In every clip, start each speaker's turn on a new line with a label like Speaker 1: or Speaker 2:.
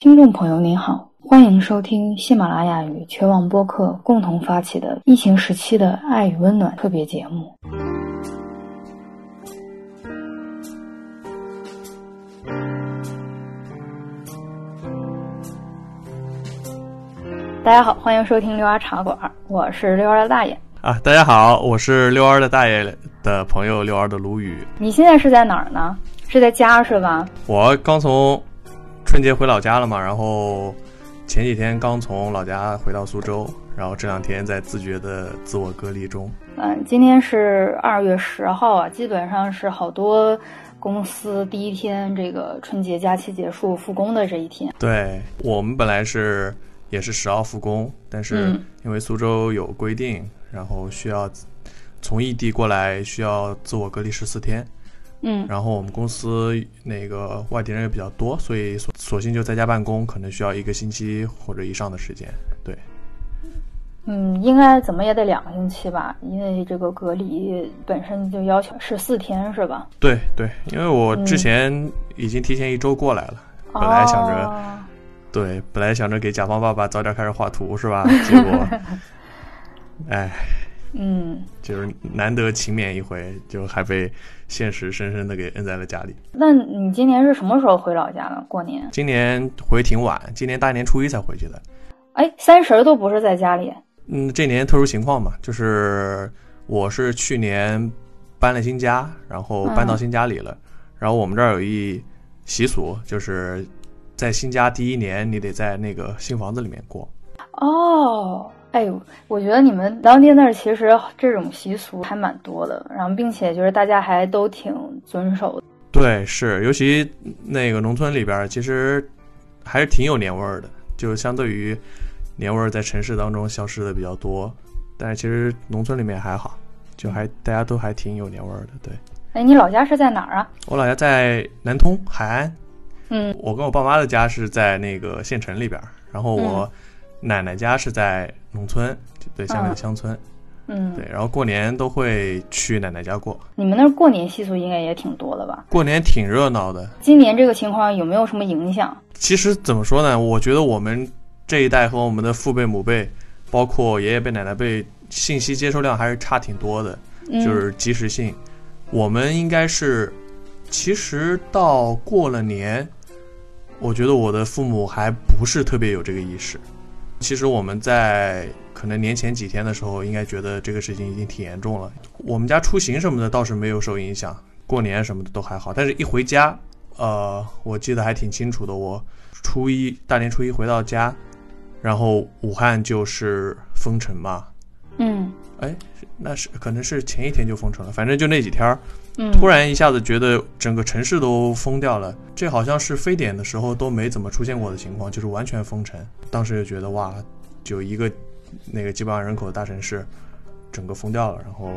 Speaker 1: 听众朋友您好，欢迎收听喜马拉雅与全网播客共同发起的疫情时期的爱与温暖特别节目。大家好，欢迎收听六儿茶馆，我是六儿的大爷
Speaker 2: 啊。大家好，我是六儿的大爷的朋友六儿的卢宇。
Speaker 1: 你现在是在哪儿呢？是在家是吧？
Speaker 2: 我刚从。春节回老家了嘛，然后前几天刚从老家回到苏州，然后这两天在自觉的自我隔离中。
Speaker 1: 嗯，今天是二月十号啊，基本上是好多公司第一天这个春节假期结束复工的这一天。
Speaker 2: 对我们本来是也是十号复工，但是因为苏州有规定，然后需要从异地过来需要自我隔离十四天。
Speaker 1: 嗯，
Speaker 2: 然后我们公司那个外地人也比较多，所以索索性就在家办公，可能需要一个星期或者以上的时间。对，
Speaker 1: 嗯，应该怎么也得两个星期吧，因为这个隔离本身就要求十四天，是吧？
Speaker 2: 对对，因为我之前已经提前一周过来了，本来想着，对，本来想着给甲方爸爸早点开始画图，是吧？结果，哎。
Speaker 1: 嗯，
Speaker 2: 就是难得勤勉一回，就还被现实深深的给摁在了家里。
Speaker 1: 那你今年是什么时候回老家的？过年？
Speaker 2: 今年回挺晚，今年大年初一才回去的。
Speaker 1: 哎，三十都不是在家里？
Speaker 2: 嗯，这年特殊情况嘛，就是我是去年搬了新家，然后搬到新家里了。然后我们这儿有一习俗，就是在新家第一年，你得在那个新房子里面过。
Speaker 1: 哦。哎呦，我觉得你们当地那儿其实这种习俗还蛮多的，然后并且就是大家还都挺遵守。
Speaker 2: 对，是，尤其那个农村里边，其实还是挺有年味儿的，就相对于年味儿在城市当中消失的比较多，但是其实农村里面还好，就还大家都还挺有年味儿的。对，
Speaker 1: 哎，你老家是在哪儿啊？
Speaker 2: 我老家在南通海安。
Speaker 1: 嗯，
Speaker 2: 我跟我爸妈的家是在那个县城里边，然后我。奶奶家是在农村，对，下面的乡村，
Speaker 1: 嗯，
Speaker 2: 对，然后过年都会去奶奶家过。
Speaker 1: 你们那儿过年习俗应该也挺多的吧？
Speaker 2: 过年挺热闹的。
Speaker 1: 今年这个情况有没有什么影响？
Speaker 2: 其实怎么说呢？我觉得我们这一代和我们的父辈、母辈，包括爷爷辈、奶奶辈，信息接收量还是差挺多的，就是及时性。我们应该是，其实到过了年，我觉得我的父母还不是特别有这个意识。其实我们在可能年前几天的时候，应该觉得这个事情已经挺严重了。我们家出行什么的倒是没有受影响，过年什么的都还好。但是一回家，呃，我记得还挺清楚的。我初一大年初一回到家，然后武汉就是封城嘛。
Speaker 1: 嗯。
Speaker 2: 哎，那是可能是前一天就封城了，反正就那几天儿。
Speaker 1: 突
Speaker 2: 然一下子觉得整个城市都封掉了，这好像是非典的时候都没怎么出现过的情况，就是完全封城。当时就觉得哇，就一个那个几百万人口的大城市，整个封掉了，然后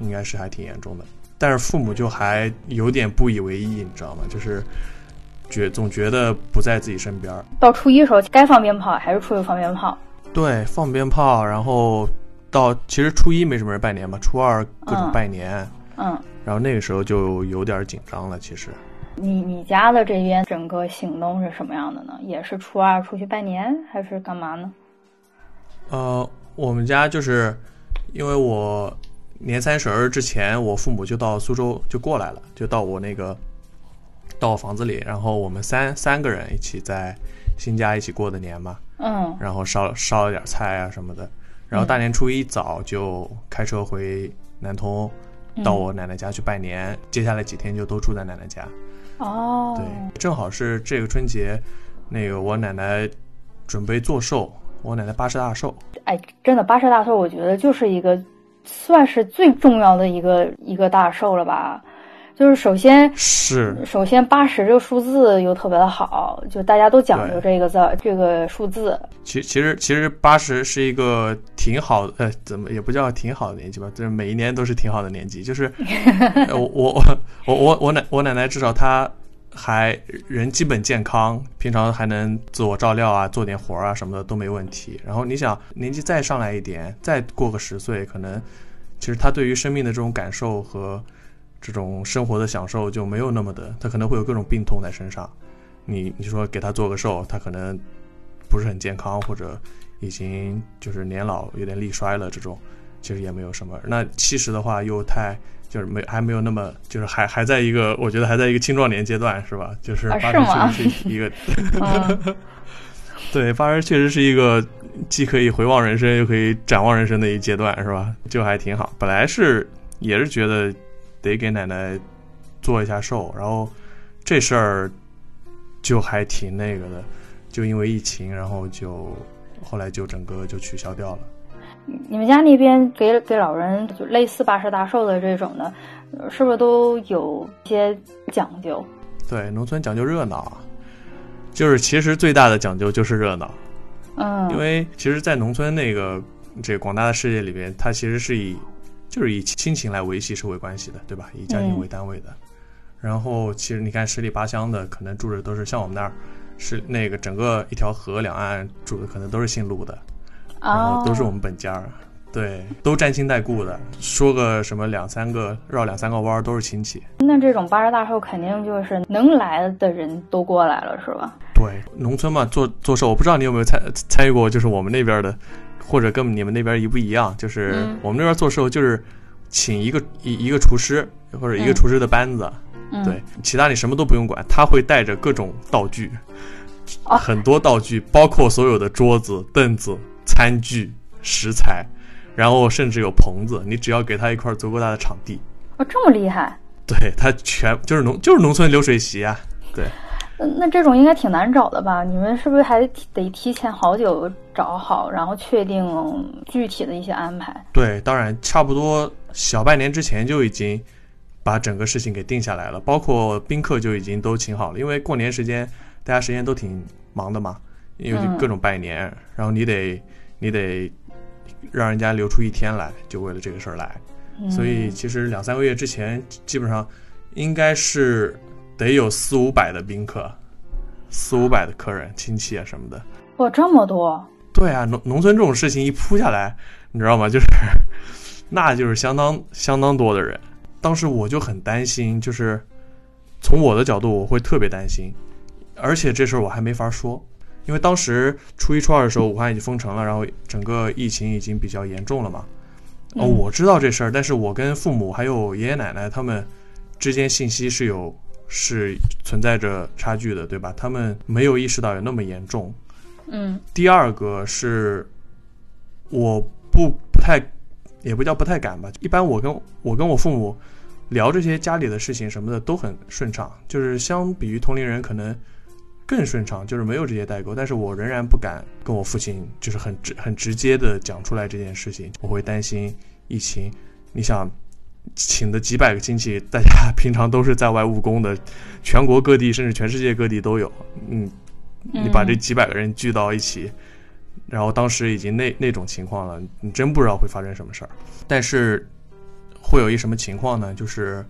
Speaker 2: 应该是还挺严重的。但是父母就还有点不以为意，你知道吗？就是觉总觉得不在自己身边。
Speaker 1: 到初一时候该放鞭炮还是出去放鞭炮？
Speaker 2: 对，放鞭炮，然后到其实初一没什么人拜年嘛，初二各种拜年。
Speaker 1: 嗯。
Speaker 2: 然后那个时候就有点紧张了。其实，
Speaker 1: 你你家的这边整个行动是什么样的呢？也是初二出去拜年，还是干嘛呢？
Speaker 2: 呃，我们家就是因为我年三十儿之前，我父母就到苏州就过来了，就到我那个到我房子里，然后我们三三个人一起在新家一起过的年嘛。
Speaker 1: 嗯。
Speaker 2: 然后烧烧了点菜啊什么的，然后大年初一早就开车回南通。到我奶奶家去拜年，接下来几天就都住在奶奶家。
Speaker 1: 哦，
Speaker 2: 对，正好是这个春节，那个我奶奶准备做寿，我奶奶八十大寿。
Speaker 1: 哎，真的八十大寿，我觉得就是一个算是最重要的一个一个大寿了吧。就是首先
Speaker 2: 是
Speaker 1: 首先八十这个数字又特别的好，就大家都讲究这个字这个数字。
Speaker 2: 其其实其实八十是一个挺好的，呃，怎么也不叫挺好的年纪吧，就是每一年都是挺好的年纪。就是 我我我我我奶我奶奶至少她还人基本健康，平常还能自我照料啊，做点活啊什么的都没问题。然后你想年纪再上来一点，再过个十岁，可能其实她对于生命的这种感受和。这种生活的享受就没有那么的，他可能会有各种病痛在身上。你你说给他做个寿，他可能不是很健康，或者已经就是年老有点力衰了，这种其实也没有什么。那七十的话又太就是没还没有那么就是还还在一个我觉得还在一个青壮年阶段是吧？就是八十确实是一个，对八十确实是一个既可以回望人生又可以展望人生的一阶段是吧？就还挺好。本来是也是觉得得给奶奶做一下寿，然后这事儿。就还挺那个的，就因为疫情，然后就后来就整个就取消掉了。
Speaker 1: 你们家那边给给老人就类似八十大寿的这种的，是不是都有一些讲究？
Speaker 2: 对，农村讲究热闹，就是其实最大的讲究就是热闹。
Speaker 1: 嗯，
Speaker 2: 因为其实，在农村那个这广大的世界里边，它其实是以就是以亲情来维系社会关系的，对吧？以家庭为单位的。然后其实你看十里八乡的，可能住着都是像我们那儿，是那个整个一条河两岸住的可能都是姓陆的，然后都是我们本家，对，都沾亲带故的，说个什么两三个绕两三个弯儿都是亲戚。
Speaker 1: 那这种八十大寿肯定就是能来的人都过来了，是吧？
Speaker 2: 对，农村嘛做做寿，我不知道你有没有参参与过，就是我们那边的，或者跟你们那边一不一样，就是我们那边做寿就是请一个一一个厨师或者一个厨师的班子。对，其他你什么都不用管，他会带着各种道具，很多道具，包括所有的桌子、凳子、餐具、食材，然后甚至有棚子，你只要给他一块足够大的场地。
Speaker 1: 哦，这么厉害？
Speaker 2: 对他全就是农就是农村流水席啊。对，
Speaker 1: 那这种应该挺难找的吧？你们是不是还得提前好久找好，然后确定具体的一些安排？
Speaker 2: 对，当然差不多小半年之前就已经。把整个事情给定下来了，包括宾客就已经都请好了。因为过年时间大家时间都挺忙的嘛，因为各种拜年，然后你得你得让人家留出一天来，就为了这个事儿来。所以其实两三个月之前，基本上应该是得有四五百的宾客，四五百的客人、亲戚啊什么的。
Speaker 1: 哇，这么多！
Speaker 2: 对啊，农农村这种事情一铺下来，你知道吗？就是那就是相当相当多的人。当时我就很担心，就是从我的角度，我会特别担心，而且这事儿我还没法说，因为当时初一、初二的时候，武汉已经封城了，然后整个疫情已经比较严重了嘛。哦，我知道这事儿，但是我跟父母还有爷爷奶奶他们之间信息是有是存在着差距的，对吧？他们没有意识到有那么严重。
Speaker 1: 嗯。
Speaker 2: 第二个是，我不不太。也不叫不太敢吧，一般我跟我跟我父母聊这些家里的事情什么的都很顺畅，就是相比于同龄人可能更顺畅，就是没有这些代沟。但是我仍然不敢跟我父亲就是很直很直接的讲出来这件事情，我会担心疫情。你想请的几百个亲戚，大家 平常都是在外务工的，全国各地甚至全世界各地都有，嗯，你把这几百个人聚到一起。然后当时已经那那种情况了，你真不知道会发生什么事儿。但是会有一什么情况呢？就是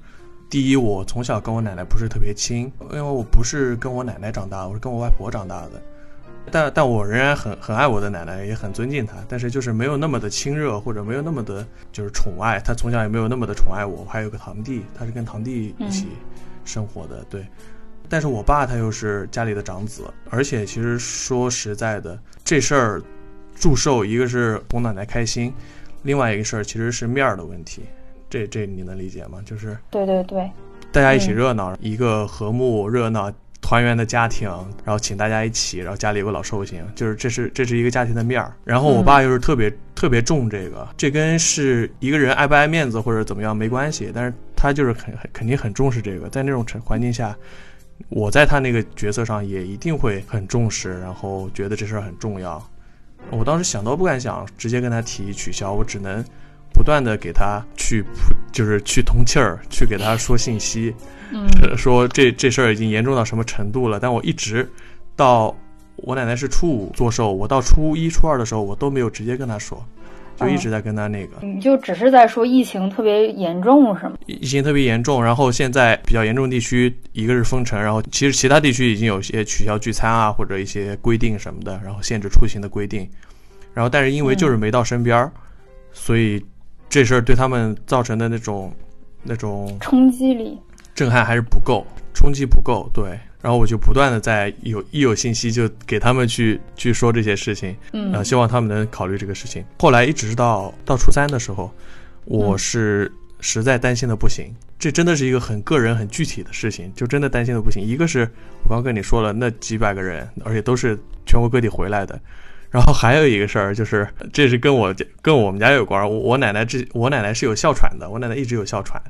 Speaker 2: 第一，我从小跟我奶奶不是特别亲，因为我不是跟我奶奶长大，我是跟我外婆长大的。但但我仍然很很爱我的奶奶，也很尊敬她。但是就是没有那么的亲热，或者没有那么的就是宠爱。她从小也没有那么的宠爱我。我还有个堂弟，他是跟堂弟一起生活的。对。但是我爸他又是家里的长子，而且其实说实在的，这事儿祝寿一个是哄奶奶开心，另外一个事儿其实是面儿的问题。这这你能理解吗？就是
Speaker 1: 对对对，
Speaker 2: 大家一起热闹，一个和睦热闹团圆的家庭，然后请大家一起，然后家里有个老寿星，就是这是这是一个家庭的面儿。然后我爸又是特别特别重这个，这跟是一个人爱不爱面子或者怎么样没关系，但是他就是很很肯定很重视这个，在那种环境下。我在他那个角色上也一定会很重视，然后觉得这事儿很重要。我当时想都不敢想，直接跟他提取消，我只能不断的给他去，就是去通气儿，去给他说信息，说这这事儿已经严重到什么程度了。但我一直到我奶奶是初五做寿，我到初一、初二的时候，我都没有直接跟她说。就一直在跟他那个，
Speaker 1: 你就只是在说疫情特别严重是吗？
Speaker 2: 疫情特别严重，然后现在比较严重地区，一个是封城，然后其实其他地区已经有些取消聚餐啊，或者一些规定什么的，然后限制出行的规定，然后但是因为就是没到身边儿，所以这事儿对他们造成的那种那种
Speaker 1: 冲击力、
Speaker 2: 震撼还是不够。冲击不够，对。然后我就不断的在有一有信息就给他们去去说这些事情，
Speaker 1: 嗯
Speaker 2: 呃，希望他们能考虑这个事情。后来一直到到初三的时候，我是实在担心的不行，这真的是一个很个人、很具体的事情，就真的担心的不行。一个是我刚跟你说了，那几百个人，而且都是全国各地回来的。然后还有一个事儿，就是这是跟我跟我们家有关。我我奶奶这我奶奶是有哮喘的，我奶奶一直有哮喘。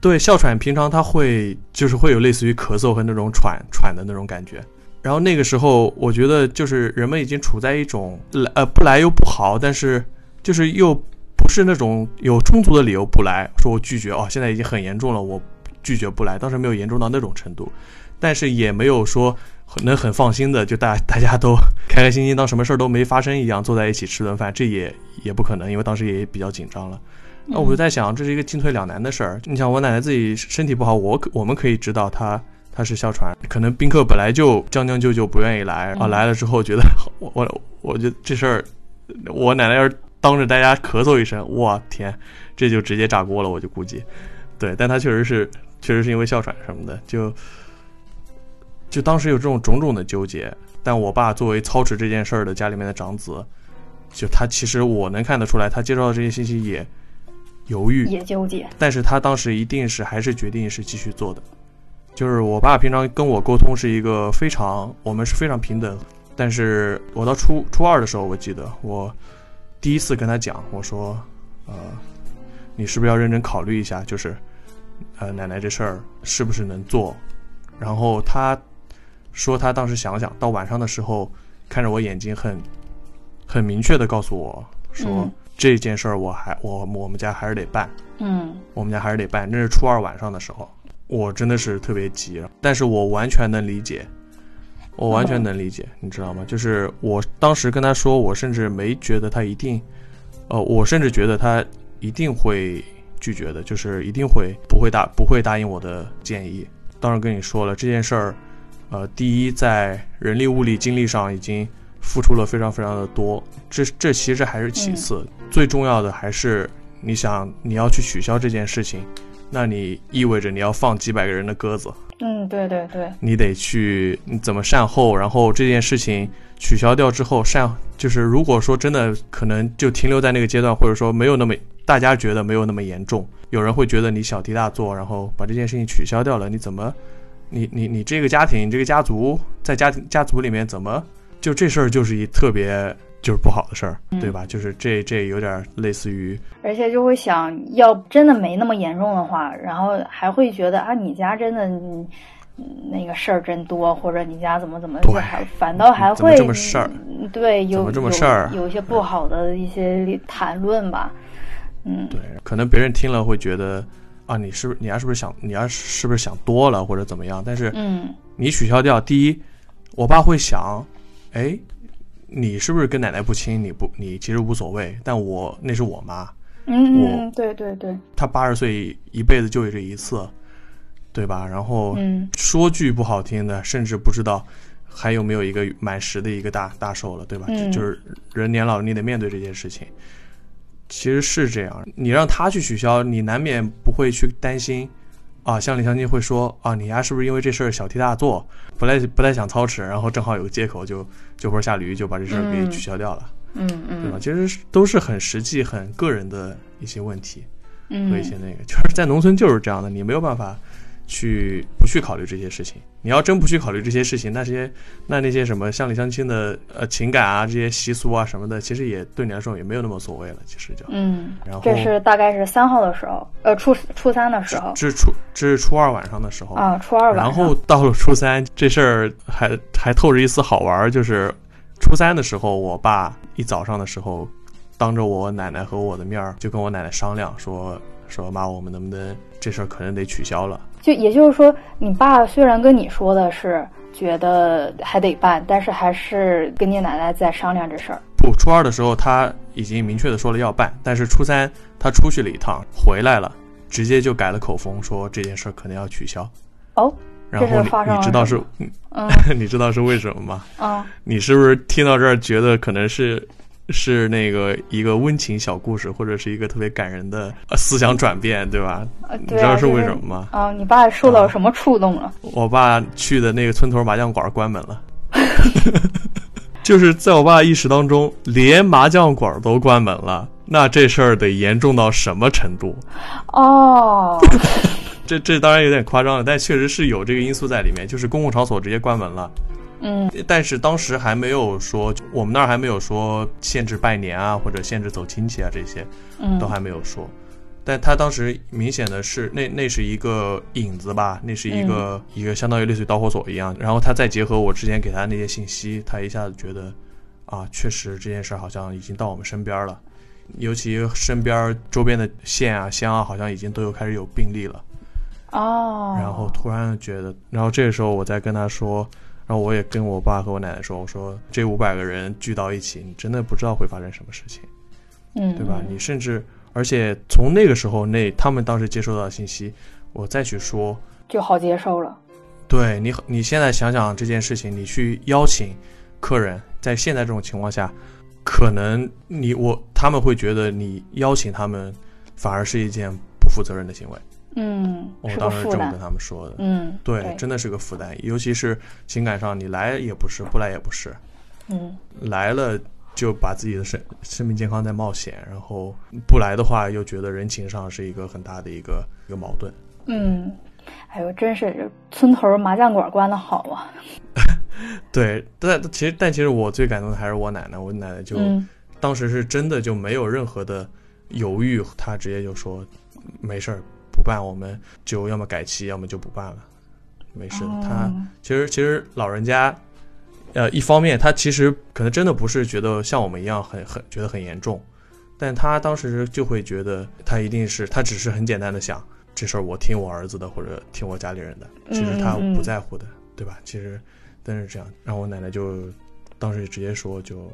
Speaker 2: 对哮喘，平常它会就是会有类似于咳嗽和那种喘喘的那种感觉。然后那个时候，我觉得就是人们已经处在一种来呃不来又不好，但是就是又不是那种有充足的理由不来，说我拒绝哦，现在已经很严重了，我拒绝不来。当时没有严重到那种程度，但是也没有说能很放心的就大大家都开开心心当什么事儿都没发生一样坐在一起吃顿饭，这也也不可能，因为当时也比较紧张了。那我就在想，这是一个进退两难的事儿。你想，我奶奶自己身体不好，我可我们可以知道她她是哮喘，可能宾客本来就将将就就不愿意来啊，来了之后觉得 我我我觉得这事儿，我奶奶要是当着大家咳嗽一声，我天，这就直接炸锅了，我就估计。对，但她确实是确实是因为哮喘什么的，就就当时有这种种种的纠结。但我爸作为操持这件事儿的家里面的长子，就他其实我能看得出来，他接受到这些信息也。犹豫
Speaker 1: 也纠结，
Speaker 2: 但是他当时一定是还是决定是继续做的。就是我爸平常跟我沟通是一个非常，我们是非常平等。但是我到初初二的时候，我记得我第一次跟他讲，我说，呃，你是不是要认真考虑一下，就是，呃，奶奶这事儿是不是能做？然后他说他当时想想到晚上的时候，看着我眼睛很很明确的告诉我说。
Speaker 1: 嗯
Speaker 2: 这件事儿我还我我们家还是得办，
Speaker 1: 嗯
Speaker 2: 我们家还是得办。那是初二晚上的时候，我真的是特别急，但是我完全能理解，我完全能理解，你知道吗？就是我当时跟他说，我甚至没觉得他一定，呃，我甚至觉得他一定会拒绝的，就是一定会不会答不会答应我的建议。当然跟你说了这件事儿，呃，第一在人力物力精力上已经付出了非常非常的多，这这其实还是其次。最重要的还是你想你要去取消这件事情，那你意味着你要放几百个人的鸽子。
Speaker 1: 嗯，对对对，
Speaker 2: 你得去你怎么善后，然后这件事情取消掉之后善就是如果说真的可能就停留在那个阶段，或者说没有那么大家觉得没有那么严重，有人会觉得你小题大做，然后把这件事情取消掉了，你怎么你你你这个家庭这个家族在家庭家族里面怎么就这事儿就是一特别。就是不好的事儿，对吧？就是这这有点类似于，
Speaker 1: 而且就会想要真的没那么严重的话，然后还会觉得啊，你家真的那个事儿真多，或者你家怎么怎么，还反倒还会
Speaker 2: 这么事儿，
Speaker 1: 对，有
Speaker 2: 这么事儿，
Speaker 1: 有一些不好的一些谈论吧，嗯，
Speaker 2: 对，可能别人听了会觉得啊，你是不是你家是不是想你家是不是想多了或者怎么样？但是，
Speaker 1: 嗯，
Speaker 2: 你取消掉，第一，我爸会想，哎。你是不是跟奶奶不亲？你不，你其实无所谓。但我那是我妈，
Speaker 1: 嗯嗯，对对对，
Speaker 2: 她八十岁一辈子就这一次，对吧？然后说句不好听的，甚至不知道还有没有一个满十的一个大大寿了，对吧？
Speaker 1: 嗯，
Speaker 2: 就是人年老，你得面对这件事情。其实是这样，你让他去取消，你难免不会去担心。啊，乡里乡亲会说啊，你丫是不是因为这事儿小题大做，不太不太想操持，然后正好有个借口就就坡下驴，就把这事儿给取消掉了，
Speaker 1: 嗯嗯，
Speaker 2: 对吧？其实都是很实际、很个人的一些问题和一些那个，
Speaker 1: 嗯
Speaker 2: 就是在农村就是这样的，你没有办法去不去考虑这些事情。你要真不去考虑这些事情，那些那那些什么乡里乡亲的呃情感啊，这些习俗啊什么的，其实也对你来说也没有那么所谓了。其实就
Speaker 1: 嗯，
Speaker 2: 然后
Speaker 1: 这是大概是三号的时候，呃，初初三的时候，
Speaker 2: 这是初这是初二晚上的时候
Speaker 1: 啊，初二晚
Speaker 2: 上。然后到了初三，这事儿还还透着一丝好玩，就是初三的时候，我爸一早上的时候，当着我奶奶和我的面儿，就跟我奶奶商量说说妈，我们能不能这事儿可能得取消了。
Speaker 1: 就也就是说，你爸虽然跟你说的是觉得还得办，但是还是跟你奶奶在商量这事儿。
Speaker 2: 不，初二的时候他已经明确的说了要办，但是初三他出去了一趟，回来了，直接就改了口风，说这件事儿可能要取消。
Speaker 1: 哦，
Speaker 2: 然后你你知道是，
Speaker 1: 嗯，
Speaker 2: 你知道是为什么吗？
Speaker 1: 啊，
Speaker 2: 你是不是听到这儿觉得可能是是那个一个温情小故事，或者是一个特别感人的思想转变，对吧？你知道是为什么吗？
Speaker 1: 啊，你爸受到什么触动了？
Speaker 2: 我爸去的那个村头麻将馆关门了，就是在我爸意识当中，连麻将馆都关门了，那这事儿得严重到什么程度？
Speaker 1: 哦，
Speaker 2: 这这当然有点夸张了，但确实是有这个因素在里面，就是公共场所直接关门了。
Speaker 1: 嗯，
Speaker 2: 但是当时还没有说，我们那儿还没有说限制拜年啊，或者限制走亲戚啊，这些，
Speaker 1: 嗯，
Speaker 2: 都还没有说。但他当时明显的是，那那是一个引子吧，那是一个一个相当于类似于导火索一样。然后他再结合我之前给他那些信息，他一下子觉得，啊，确实这件事好像已经到我们身边了，尤其身边周边的县啊乡啊，好像已经都有开始有病例了。
Speaker 1: 哦，
Speaker 2: 然后突然觉得，然后这个时候我再跟他说。然后我也跟我爸和我奶奶说：“我说这五百个人聚到一起，你真的不知道会发生什么事情，
Speaker 1: 嗯，
Speaker 2: 对吧？你甚至，而且从那个时候那他们当时接收到的信息，我再去说
Speaker 1: 就好接受了。
Speaker 2: 对你，你现在想想这件事情，你去邀请客人，在现在这种情况下，可能你我他们会觉得你邀请他们，反而是一件不负责任的行为。”
Speaker 1: 嗯，
Speaker 2: 我当时这么跟他们说的。
Speaker 1: 嗯，
Speaker 2: 对，真的是个负担，尤其是情感上，你来也不是，不来也不是。
Speaker 1: 嗯，
Speaker 2: 来了就把自己的生生命健康在冒险，然后不来的话，又觉得人情上是一个很大的一个一个矛盾。
Speaker 1: 嗯，哎呦，真是村头麻将馆关的好啊。
Speaker 2: 对，但其实但其实我最感动的还是我奶奶，我奶奶就当时是真的就没有任何的犹豫，她直接就说没事儿。不办，我们就要么改期，要么就不办了。没事，他其实其实老人家，呃，一方面他其实可能真的不是觉得像我们一样很很觉得很严重，但他当时就会觉得他一定是他只是很简单的想这事儿我听我儿子的或者听我家里人的，其实他不在乎的，对吧？其实真是这样，然后我奶奶就当时直接说就。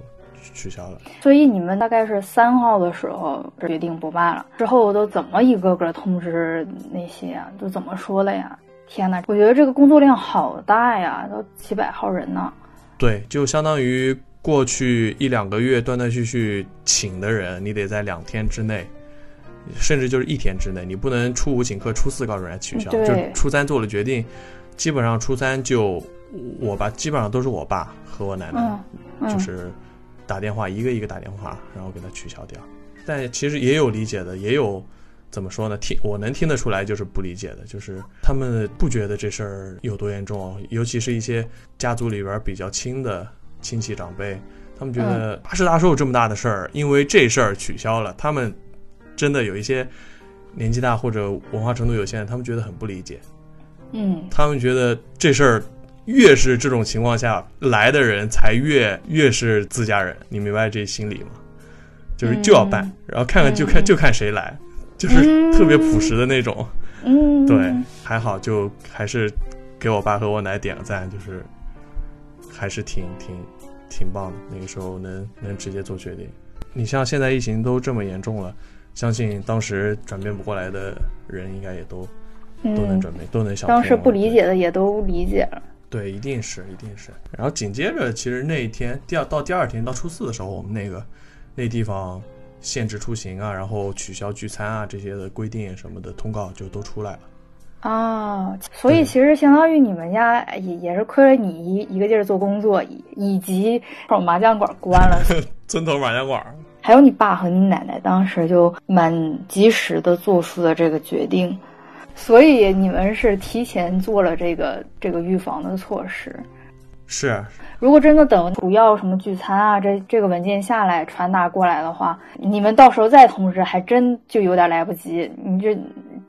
Speaker 2: 取消了，
Speaker 1: 所以你们大概是三号的时候决定不办了，之后都怎么一个个通知那些啊？都怎么说的呀？天哪，我觉得这个工作量好大呀，都几百号人呢。
Speaker 2: 对，就相当于过去一两个月断断续续请的人，你得在两天之内，甚至就是一天之内，你不能初五请客，初四告诉人家取消，就初三做了决定，基本上初三就我吧，基本上都是我爸和我奶奶，就是。打电话一个一个打电话，然后给他取消掉。但其实也有理解的，也有怎么说呢？听我能听得出来，就是不理解的，就是他们不觉得这事儿有多严重，尤其是一些家族里边比较亲的亲戚长辈，他们觉得大事大寿这么大的事儿，因为这事儿取消了，他们真的有一些年纪大或者文化程度有限，他们觉得很不理解。
Speaker 1: 嗯，
Speaker 2: 他们觉得这事儿。越是这种情况下来的人，才越越是自家人，你明白这心理吗？就是就要办，然后看看就看就看谁来，就是特别朴实的那种。
Speaker 1: 嗯，
Speaker 2: 对，还好就还是给我爸和我奶点个赞，就是还是挺挺挺棒的。那个时候能能直接做决定。你像现在疫情都这么严重了，相信当时转变不过来的人，应该也都都能转变，都能想。
Speaker 1: 当时不理解的也都理解了。
Speaker 2: 对，一定是，一定是。然后紧接着，其实那一天，第二到第二天到初四的时候，我们那个那地方限制出行啊，然后取消聚餐啊这些的规定什么的通告就都出来了。
Speaker 1: 啊，所以其实相当于你们家也也是亏了你一一个劲儿做工作，以以及麻将馆关了，
Speaker 2: 村头麻将馆，
Speaker 1: 还有你爸和你奶奶当时就蛮及时的做出了这个决定。所以你们是提前做了这个这个预防的措施，
Speaker 2: 是。
Speaker 1: 如果真的等主要什么聚餐啊，这这个文件下来传达过来的话，你们到时候再通知，还真就有点来不及。你这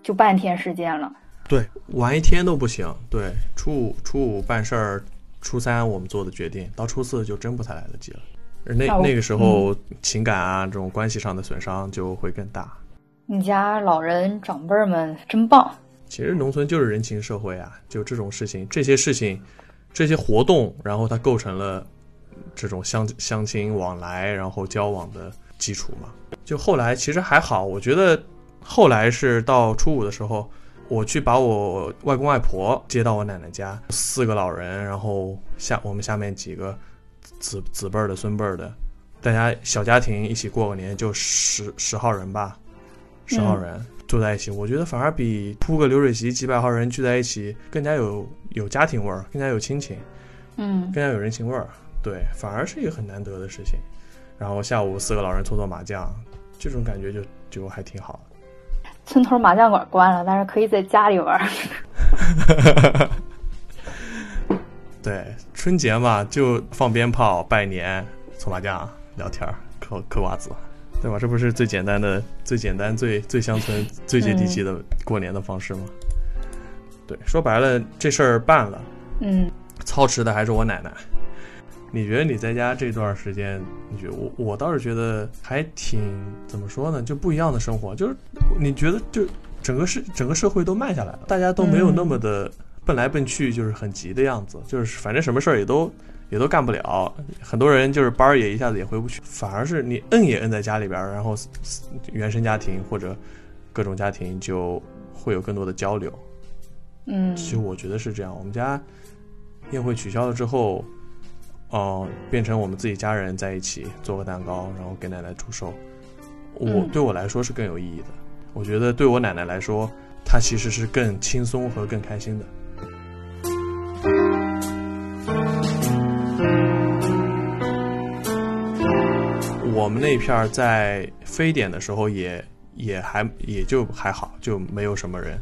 Speaker 1: 就半天时间了。
Speaker 2: 对，晚一天都不行。对，初五初五办事儿，初三我们做的决定，到初四就真不太来得及了。那那个时候情感啊，这种关系上的损伤就会更大。
Speaker 1: 你家老人长辈们真棒。
Speaker 2: 其实农村就是人情社会啊，就这种事情，这些事情，这些活动，然后它构成了这种相相亲往来，然后交往的基础嘛。就后来其实还好，我觉得后来是到初五的时候，我去把我外公外婆接到我奶奶家，四个老人，然后下我们下面几个子子辈儿的、孙辈儿的，大家小家庭一起过个年，就十十号人吧，十号人坐在一起，我觉得反而比铺个流水席几百号人聚在一起更加有有家庭味儿，更加有亲情，
Speaker 1: 嗯
Speaker 2: 更加有人情味儿。对，反而是一个很难得的事情。然后下午四个老人搓搓麻将，这种感觉就就还挺好的。
Speaker 1: 村头麻将馆关了，但是可以在家里玩。
Speaker 2: 对，春节嘛，就放鞭炮、拜年、搓麻将、聊天、嗑嗑瓜子，对吧？这不是最简单的、最简单、最最乡村、最接地气的过年的方式吗？对，说白了，这事儿办了，
Speaker 1: 嗯
Speaker 2: 操持的还是我奶奶。你觉得你在家这段时间，你觉得我我倒是觉得还挺怎么说呢？就不一样的生活，就是你觉得就整个社整个社会都慢下来了，大家都没有那么的奔来奔去，就是很急的样子，就是反正什么事儿也都也都干不了。很多人就是班儿也一下子也回不去，反而是你摁也摁在家里边儿，然后原生家庭或者各种家庭就会有更多的交流。
Speaker 1: 嗯
Speaker 2: 其实我觉得是这样。我们家宴会取消了之后，哦、变成我们自己家人在一起做个蛋糕，然后给奶奶祝寿。我、
Speaker 1: 嗯
Speaker 2: 对我来说是更有意义的。我觉得对我奶奶来说，她其实是更轻松和更开心的。我们那片儿在非典的时候也也还也就还好，就没有什么人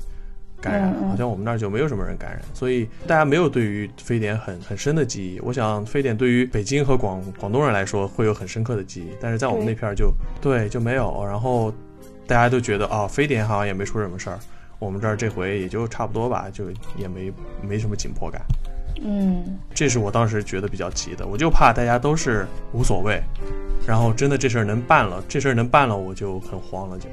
Speaker 2: 感染，
Speaker 1: 嗯嗯
Speaker 2: 好像我们那儿就没有什么人感染，所以大家没有对于非典很很深的记忆。我想非典对于北京和广广东人来说会有很深刻的记忆，但是在我们那片儿就对就没有，然后大家都觉得啊、非典好像也没出什么事儿，我们这儿这回也就差不多吧，就也没没什么紧迫感。
Speaker 1: 嗯
Speaker 2: 这是我当时觉得比较急的，我就怕大家都是无所谓，然后真的这事儿能办了，这事儿能办了，我就很慌了就。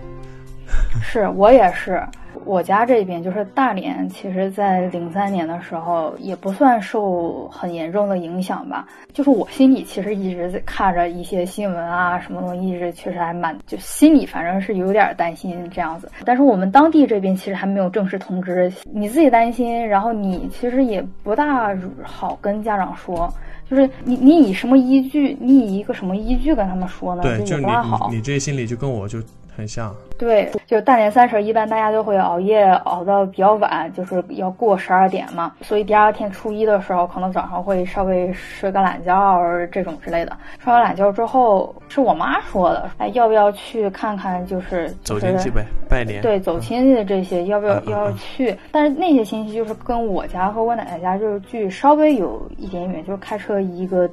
Speaker 1: 是我也是，我家这边就是大连，其实在零三年的时候也不算受很严重的影响吧。就是我心里其实一直在看着一些新闻啊，什么东西，一直确实还蛮就心里反正是有点担心这样子。但是我们当地这边其实还没有正式通知，你自己担心，然后你其实也不大好跟家长说。就是你，你以什么依据？你以一个什么依据跟他们说呢？
Speaker 2: 对，
Speaker 1: 这
Speaker 2: 就是。你你这心里就跟我就很像。
Speaker 1: 对，就大年三十，一般大家都会熬夜熬到比较晚，就是要过十二点嘛。所以第二天初一的时候，可能早上会稍微睡个懒觉这种之类的。睡完懒觉之后，是我妈说的，哎，要不要去看看？就是
Speaker 2: 走亲戚呗，拜年。
Speaker 1: 对，走亲戚的这些要不要
Speaker 2: 嗯嗯
Speaker 1: 要
Speaker 2: 嗯
Speaker 1: 去？但是那些亲戚就是跟我家和我奶奶家就是距稍微有一点远，就是开车一个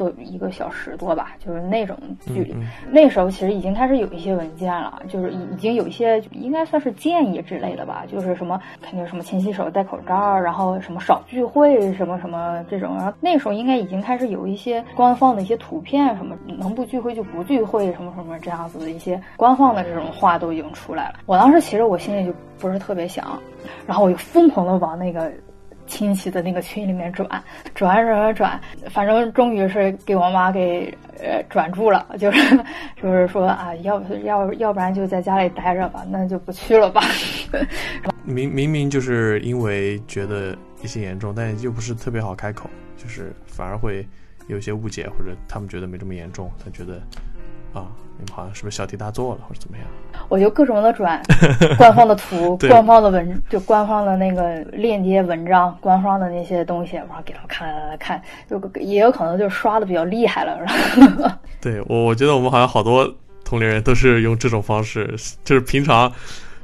Speaker 1: 多一个小时多吧，就是那种距离。
Speaker 2: 嗯嗯
Speaker 1: 那时候其实已经开始有一些文件了，就是已已经有一些应该算是建议之类的吧，就是什么肯定什么勤洗手、戴口罩，然后什么少聚会，什么什么这种。然后那时候应该已经开始有一些官方的一些图片，什么能不聚会就不聚会，什么什么这样子的一些官方的这种话都已经出来了。我当时其实我心里就不是特别想，然后我就疯狂的往那个。亲戚的那个群里面转转转转转，反正终于是给我妈给呃转住了，就是就是说啊，要不要要不然就在家里待着吧，那就不去了吧。
Speaker 2: 明明明就是因为觉得疫情严重，但又不是特别好开口，就是反而会有些误解，或者他们觉得没这么严重，他觉得啊，你们好像是不是小题大做了，或者怎么样？
Speaker 1: 我就各种的转 官方的图、官方的文，就官方的那个链接文章、官方的那些东西，然后给他们看看看，就也有可能就刷的比较厉害了。是吧
Speaker 2: 对我，我觉得我们好像好多同龄人都是用这种方式，就是平常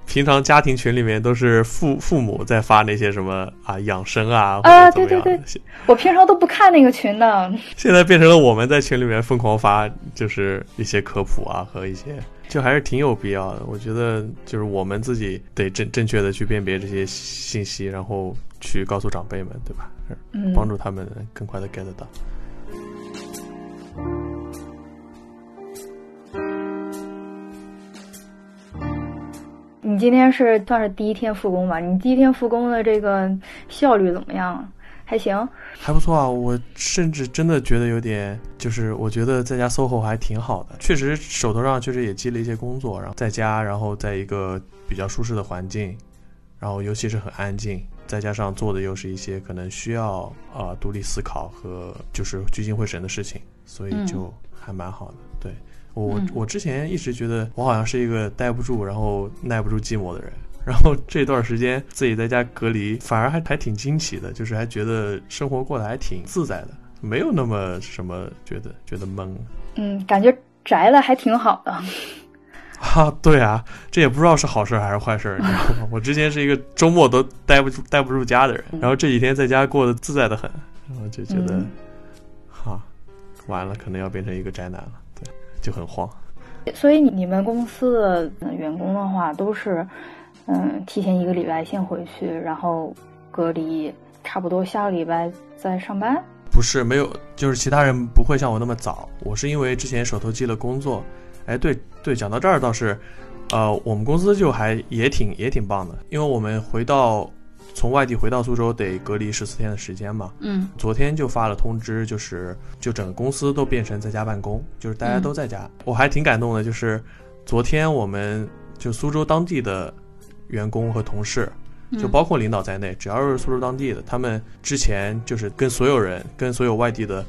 Speaker 2: 平常家庭群里面都是父父母在发那些什么啊养生啊
Speaker 1: 啊对对对我平常都不看那个群的，
Speaker 2: 现在变成了我们在群里面疯狂发，就是一些科普啊和一些，就还是挺有必要的。我觉得就是我们自己得正正确的去辨别这些信息，然后去告诉长辈们，对吧？
Speaker 1: 嗯，
Speaker 2: 帮助他们更快的 get 到。
Speaker 1: 你今天是算是第一天复工吧？你第一天复工的这个效率怎么样？还行。
Speaker 2: 还不错啊，我甚至真的觉得有点，就是我觉得在家 SOHO 还挺好的，确实手头上确实也积了一些工作，然后在家，然后在一个比较舒适的环境，然后尤其是很安静，再加上做的又是一些可能需要啊、呃独立思考和就是聚精会神的事情，所以就还蛮好的。对我，我之前一直觉得我好像是一个待不住，然后耐不住寂寞的人。然后这段时间自己在家隔离，反而还还挺惊奇的，就是还觉得生活过得还挺自在的，没有那么什么觉得觉得闷。
Speaker 1: 嗯，感觉宅了还挺好的。
Speaker 2: 啊，对啊，这也不知道是好事还是坏事，你知道吗？我之前是一个周末都待不住、待不住家的人，然后这几天在家过得自在的很，然后就觉得，哈，完了，可能要变成一个宅男了，对，就很慌。
Speaker 1: 所以你们公司的员工的话都是。嗯，提前一个礼拜先回去，然后隔离，差不多下个礼拜再上班。
Speaker 2: 不是没有，就是其他人不会像我那么早。我是因为之前手头积了工作。哎，对对，讲到这儿倒是，呃，我们公司就还也挺也挺棒的，因为我们回到从外地回到苏州得隔离十四天的时间嘛。
Speaker 1: 嗯。
Speaker 2: 昨天就发了通知，就是就整个公司都变成在家办公，就是大家都在家。我还挺感动的，就是昨天我们就苏州当地的。员工和同事，就包括领导在内，只要是苏州当地的，他们之前就是跟所有人、跟所有外地的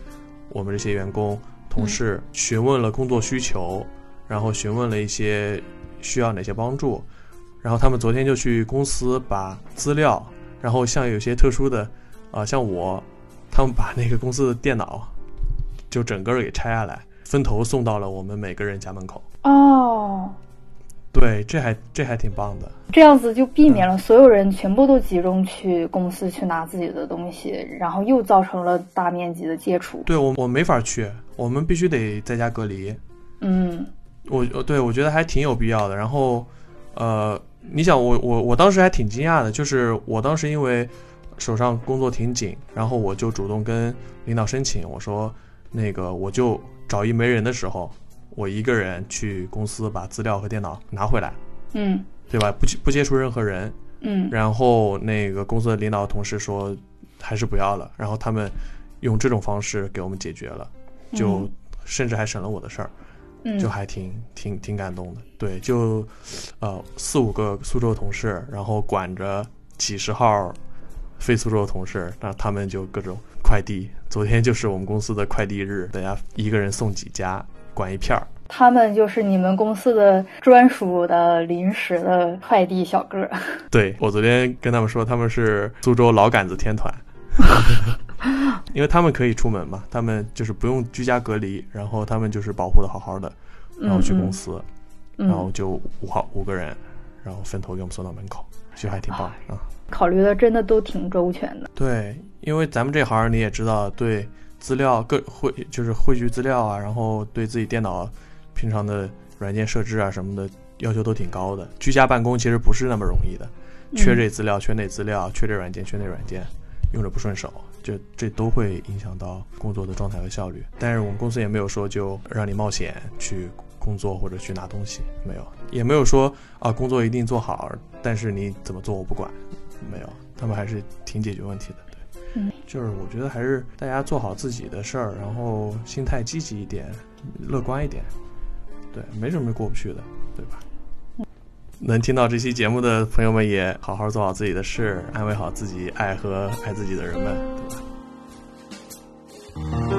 Speaker 2: 我们这些员工、同事询问了工作需求，然后询问了一些需要哪些帮助，然后他们昨天就去公司把资料，然后像有些特殊的，啊，像我，他们把那个公司的电脑就整个给拆下来，分头送到了我们每个人家门口。
Speaker 1: 哦。
Speaker 2: 对，这还这还挺棒的。
Speaker 1: 这样子就避免了所有人全部都集中去公司去拿自己的东西，然后又造成了大面积的接触。
Speaker 2: 对我我没法去，我们必须得在家隔离。
Speaker 1: 嗯，
Speaker 2: 我对我觉得还挺有必要的。然后，呃，你想我我我当时还挺惊讶的，就是我当时因为手上工作挺紧，然后我就主动跟领导申请，我说那个我就找一没人的时候。我一个人去公司把资料和电脑拿回来，
Speaker 1: 嗯，
Speaker 2: 对吧？不不接触任何人，
Speaker 1: 嗯。
Speaker 2: 然后那个公司的领导同事说，还是不要了。然后他们用这种方式给我们解决了，就甚至还省了我的事儿，就还挺挺挺感动的。对，就呃四五个苏州同事，然后管着几十号非苏州同事，那他们就各种快递。昨天就是我们公司的快递日，大家一个人送几家。管一片儿，
Speaker 1: 他们就是你们公司的专属的临时的快递小哥。
Speaker 2: 对我昨天跟他们说，他们是苏州老杆子天团，因为他们可以出门嘛，他们就是不用居家隔离，然后他们就是保护的好好的，然后去公司，然后就五号五个人，然后分头给我们送到门口，其实还挺棒啊。
Speaker 1: 考虑的真的都挺周全的。
Speaker 2: 对，因为咱们这行你也知道，对。资料各汇就是汇聚资料啊，然后对自己电脑平常的软件设置啊什么的要求都挺高的。居家办公其实不是那么容易的，缺这资料，缺那资料，缺这软件，缺那软件，用着不顺手，就这都会影响到工作的状态和效率。但是我们公司也没有说就让你冒险去工作或者去拿东西，没有，也没有说啊工作一定做好，但是你怎么做我不管，没有，他们还是挺解决问题的。
Speaker 1: 嗯，
Speaker 2: 就是我觉得还是大家做好自己的事儿，然后心态积极一点，乐观一点，对，没什么过不去的，对吧？能听到这期节目的朋友们也好好做好自己的事，安慰好自己爱和爱自己的人们，对吧？